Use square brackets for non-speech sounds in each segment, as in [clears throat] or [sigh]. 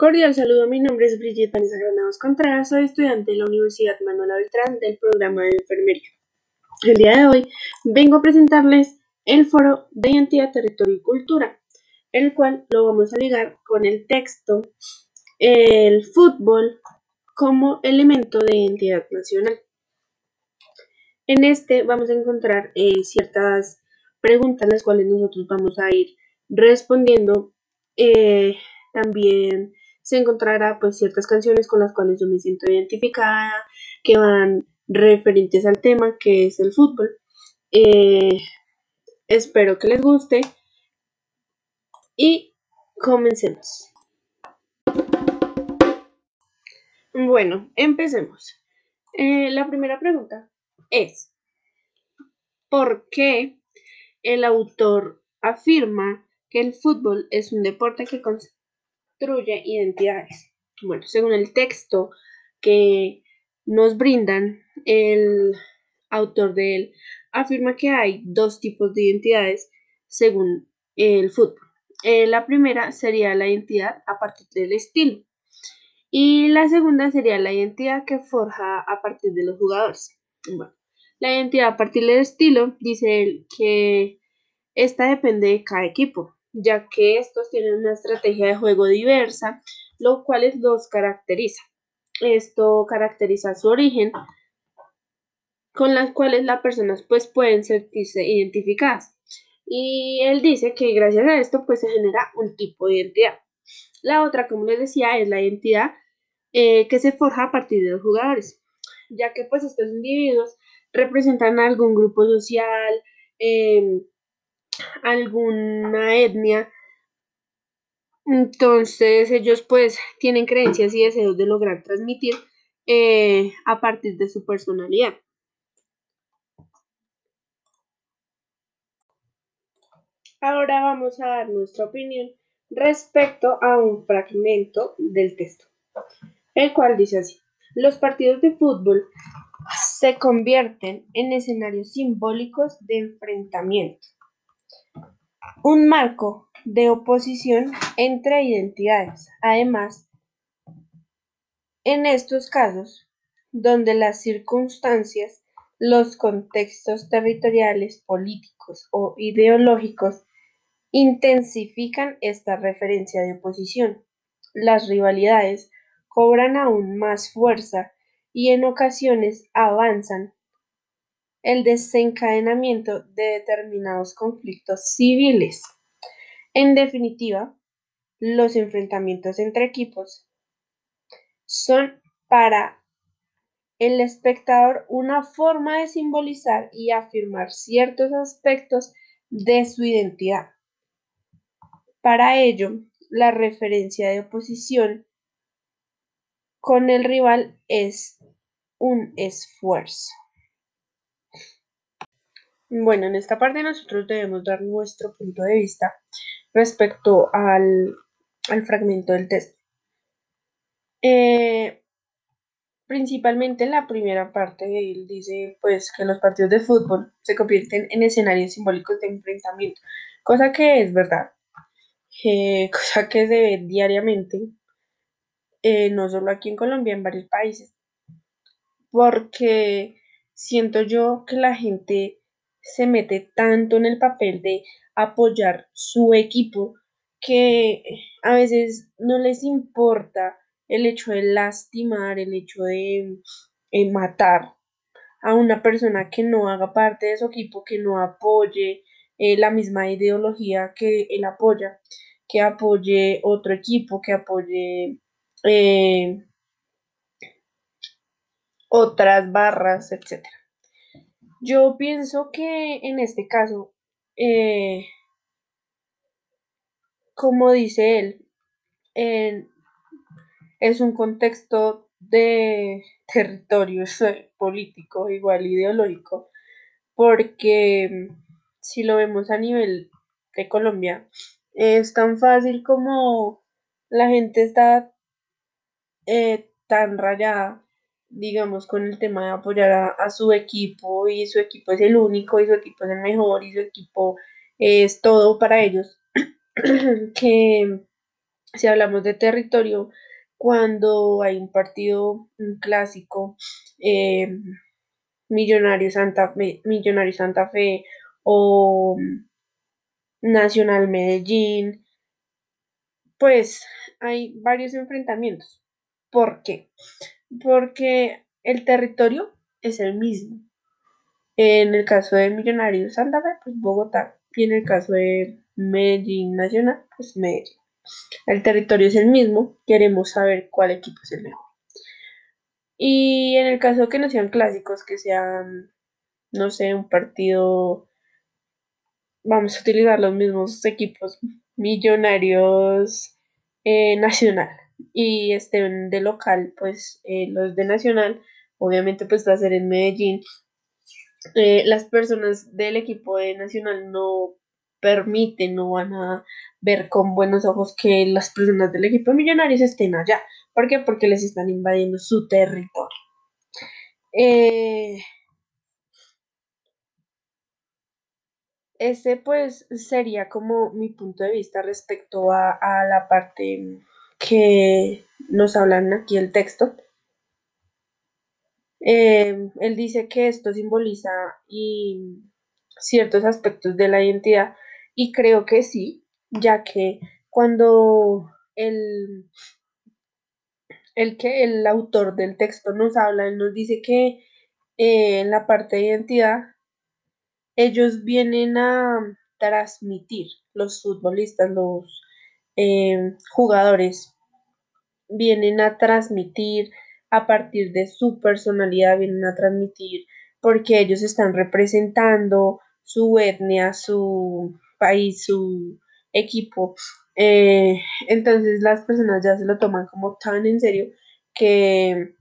Cordial saludo, mi nombre es Brigitte Vanessa Granados Contreras, soy estudiante de la Universidad Manuela Beltrán del programa de enfermería. El día de hoy vengo a presentarles el foro de identidad, territorio y cultura, el cual lo vamos a ligar con el texto el fútbol como elemento de identidad nacional. En este vamos a encontrar eh, ciertas preguntas las cuales nosotros vamos a ir respondiendo eh, también se encontrará pues ciertas canciones con las cuales yo me siento identificada, que van referentes al tema que es el fútbol. Eh, espero que les guste y comencemos. Bueno, empecemos. Eh, la primera pregunta es, ¿por qué el autor afirma que el fútbol es un deporte que construye identidades. Bueno, según el texto que nos brindan, el autor de él afirma que hay dos tipos de identidades según el fútbol. Eh, la primera sería la identidad a partir del estilo y la segunda sería la identidad que forja a partir de los jugadores. La identidad a partir del estilo dice él que esta depende de cada equipo ya que estos tienen una estrategia de juego diversa, lo cual los caracteriza. Esto caracteriza su origen, con las cuales las personas pues pueden sentirse identificadas. Y él dice que gracias a esto pues se genera un tipo de identidad. La otra, como les decía, es la identidad eh, que se forja a partir de los jugadores, ya que pues estos individuos representan algún grupo social, eh, alguna etnia. Entonces ellos pues tienen creencias y deseos de lograr transmitir eh, a partir de su personalidad. Ahora vamos a dar nuestra opinión respecto a un fragmento del texto, el cual dice así, los partidos de fútbol se convierten en escenarios simbólicos de enfrentamiento un marco de oposición entre identidades. Además, en estos casos, donde las circunstancias, los contextos territoriales, políticos o ideológicos intensifican esta referencia de oposición, las rivalidades cobran aún más fuerza y en ocasiones avanzan el desencadenamiento de determinados conflictos civiles. En definitiva, los enfrentamientos entre equipos son para el espectador una forma de simbolizar y afirmar ciertos aspectos de su identidad. Para ello, la referencia de oposición con el rival es un esfuerzo. Bueno, en esta parte nosotros debemos dar nuestro punto de vista respecto al, fragmento del texto. Eh, principalmente en la primera parte, él dice pues que los partidos de fútbol se convierten en escenarios simbólicos de enfrentamiento, cosa que es verdad, eh, [laughs] cosa que se ve diariamente, eh, no solo aquí en Colombia, en varios países, porque siento yo que la gente se mete tanto en el papel de apoyar su equipo que a veces no les importa el hecho de lastimar, el hecho de eh, matar a una persona que no haga parte de su equipo, que no apoye eh, la misma ideología que él apoya, que apoye otro equipo, que apoye eh, otras barras, etcétera. Yo pienso que en este caso, eh, como dice él, es un contexto de [laughs] territorio político, igual ideológico, porque si lo vemos a nivel de Colombia, es tan fácil como la gente está eh, tan rayada digamos, con el tema de apoyar a, su equipo y su equipo es el único y su equipo es el mejor y su equipo es todo para ellos, [clears throat] que si hablamos de territorio, cuando hay un partido, un clásico, eh, Millonario Santa Millonario Santa Fe o Nacional Medellín, pues hay varios enfrentamientos. ¿Por qué? Porque el territorio es el mismo. En el caso de Millonarios Santa pues Bogotá. Y en el caso de Medellín Nacional, pues Medellín. El territorio es el mismo, queremos saber cuál equipo es el mejor. Y en el caso que no sean clásicos, que sean, no sé, un partido, vamos a utilizar los mismos equipos millonarios eh, nacional y estén de local, pues eh, los de nacional, obviamente pues va a ser en Medellín eh, las personas del equipo de Nacional no permiten, no van a ver con buenos ojos que las personas del equipo de Millonarios estén allá. ¿Por qué? Porque les están invadiendo su territorio. Eh, ese pues sería como mi punto de vista respecto a, a la parte que nos hablan aquí el texto. Eh, él dice que esto simboliza y ciertos aspectos de la identidad y creo que sí, ya que cuando el, el que el autor del texto nos habla, él nos dice que eh, en la parte de identidad ellos vienen a transmitir, los futbolistas, los eh, jugadores, vienen a transmitir a partir de su personalidad, vienen a transmitir porque ellos están representando su etnia, su país, su equipo. Eh, entonces las personas ya se lo toman como tan en serio que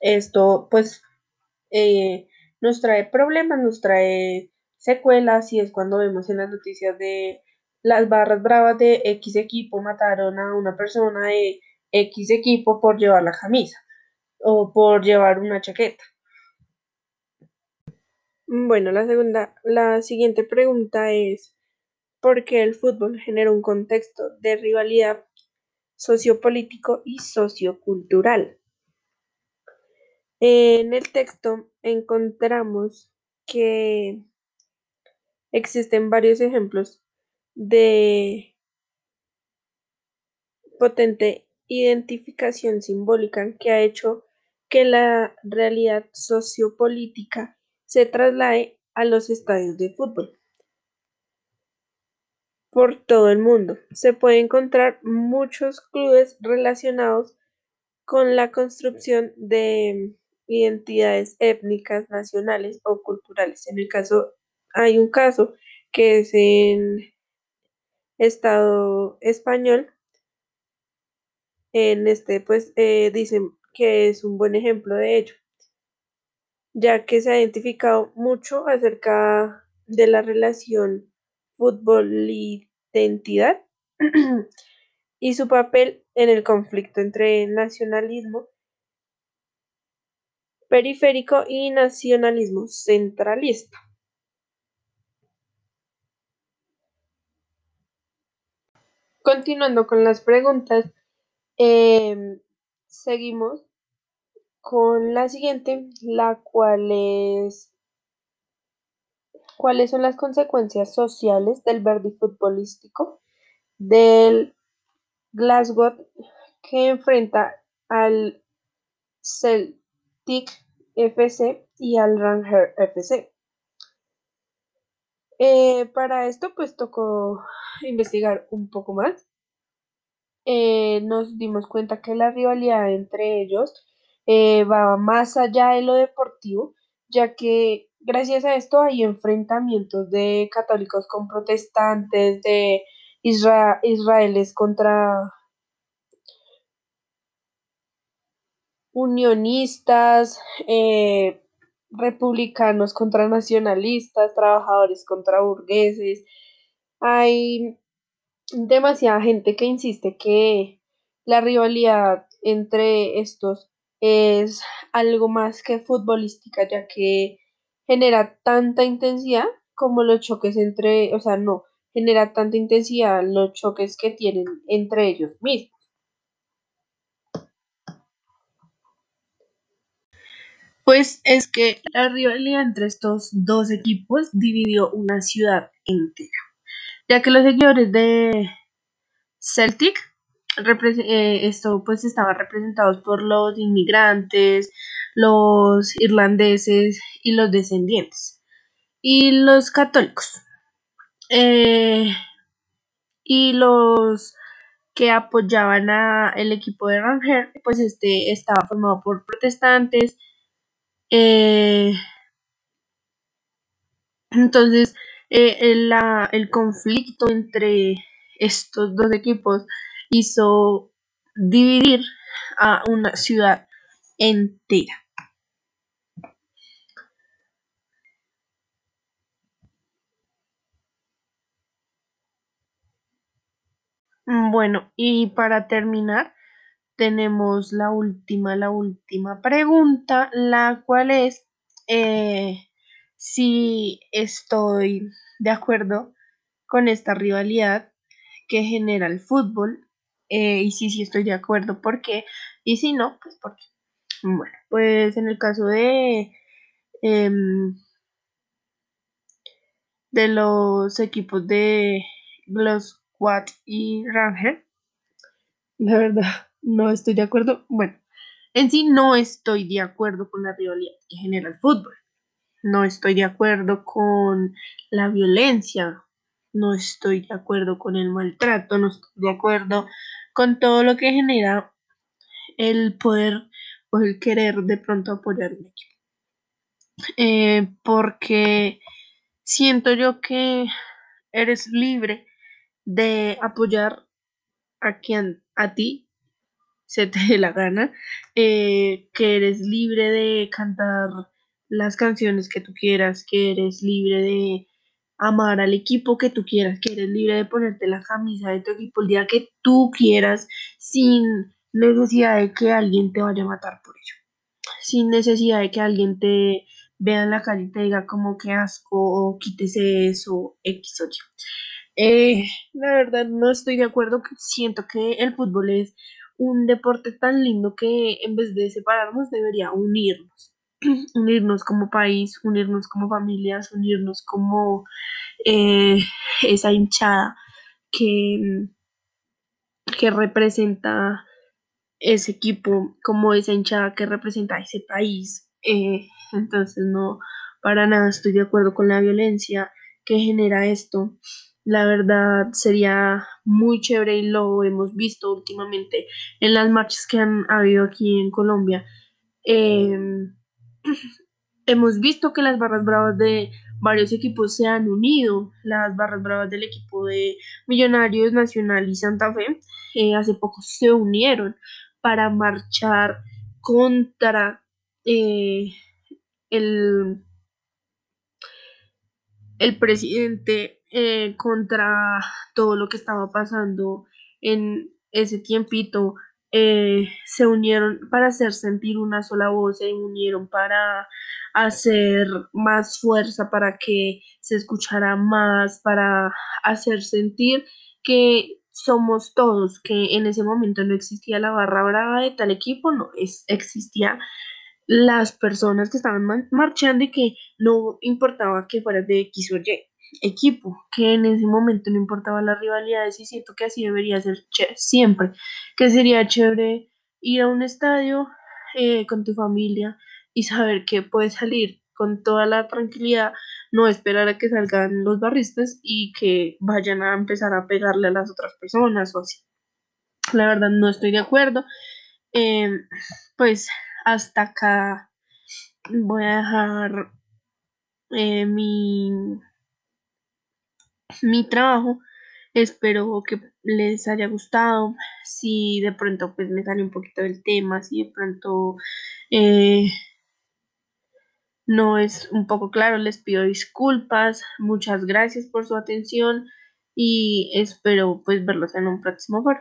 esto pues eh, nos trae problemas, nos trae secuelas y es cuando vemos en las noticias de las barras bravas de X equipo mataron a una persona de X equipo por llevar la camisa o por llevar una chaqueta. Bueno, la segunda, la siguiente pregunta es ¿por qué el fútbol genera un contexto de rivalidad sociopolítico y sociocultural? En el texto encontramos que existen varios ejemplos de potente identificación simbólica que ha hecho que la realidad sociopolítica se traslade a los estadios de fútbol por todo el mundo. Se puede encontrar muchos clubes relacionados con la construcción de identidades étnicas, nacionales o culturales. En el caso, hay un caso que es en Estado español. En este, pues, eh, dicen que es un buen ejemplo de ello, ya que se ha identificado mucho acerca de la relación fútbol y identidad [clears throat] y su papel en el conflicto entre nacionalismo periférico y nacionalismo centralista. Continuando con las preguntas, em, seguimos con la siguiente, la cual es cuáles son las consecuencias sociales del verde futbolístico del Glasgow que enfrenta al Celtic FC y al Ranger FC. Eh, para esto pues tocó investigar un poco más. Eh, nos dimos cuenta que la rivalidad entre ellos eh, va más allá de lo deportivo, ya que gracias a esto hay enfrentamientos de católicos con protestantes, de israelíes contra unionistas, republicanos contra nacionalistas, trabajadores contra burgueses. Hay demasiada gente que insiste que la rivalidad entre estos es algo más que futbolística, ya que genera tanta intensidad como los choques entre, o sea, no, genera tanta intensidad los choques que tienen entre ellos mismos. Pues es que la rivalidad entre estos dos equipos dividió una ciudad entera, ya que los seguidores de Celtic, eh, esto pues estaban representados por los inmigrantes, los irlandeses y los descendientes, y los católicos. Eh, y los que apoyaban al equipo de Ranger, pues este estaba formado por protestantes. Eh, entonces, eh, el conflicto entre estos dos equipos hizo dividir a una ciudad entera. Bueno, y para terminar, tenemos la última, la última pregunta, la cual es eh, si estoy de acuerdo con esta rivalidad que genera el fútbol eh, y si sí estoy de acuerdo, ¿por qué? Y si no, pues por qué. Bueno, pues en el caso de, em, de los equipos de los Watt y Ranger. La verdad, no estoy de acuerdo. Bueno, en sí no estoy de acuerdo con la rivalidad que genera el fútbol. No estoy de acuerdo con la violencia. No estoy de acuerdo con el maltrato. No estoy de acuerdo con todo lo que genera el poder o el querer de pronto apoyar un equipo. Eh, porque siento yo que eres libre de apoyar a quien a ti se te dé la gana, eh, que eres libre de cantar las canciones que tú quieras, que eres libre de amar al equipo que tú quieras, que eres libre de ponerte la camisa de tu equipo el día que tú quieras, sin necesidad de que alguien te vaya a matar por ello, sin necesidad de que alguien te vea en la calle y te diga como que asco o quítese eso, X o Y. Eh, la verdad no estoy de acuerdo, siento que el fútbol es un deporte tan lindo que en vez de separarnos debería unirnos, [clears throat] unirnos como país, unirnos como familias, unirnos como eh, esa hinchada que, que representa ese equipo, como esa hinchada que representa ese país. Eh, entonces no, para nada estoy de acuerdo con la violencia que genera esto la verdad sería muy chévere y lo hemos visto últimamente en las marchas que han habido aquí en Colombia. Em, [clears throat] hemos visto que las barras bravas de varios equipos se han unido. Las barras bravas del equipo de Millonarios Nacional y Santa Fe eh, hace poco se unieron para marchar contra eh, el, el presidente eh, contra todo lo que estaba pasando en ese tiempito, eh, se unieron para hacer sentir una sola voz, se unieron para hacer más fuerza, para que se escuchara más, para hacer sentir que somos todos, que en ese momento no existía la barra brava de tal equipo, no, es, existía las personas que estaban marchando y que no importaba que fueras de X o Y equipo, que en ese momento no importaba las rivalidades y siento que así debería ser siempre, que sería chévere ir a un estadio eh, con tu familia y saber que puedes salir con toda la tranquilidad, no esperar a que salgan los barristas y que vayan a empezar a pegarle a las otras personas o así. La verdad no estoy de acuerdo. Em, pues hasta acá voy a dejar eh, mi mi trabajo. Espero que les haya gustado. Si de pronto pues me sale un poquito del tema, si de pronto eh, no es un poco claro, les pido disculpas. Muchas gracias por su atención y espero pues verlos en un próximo foro.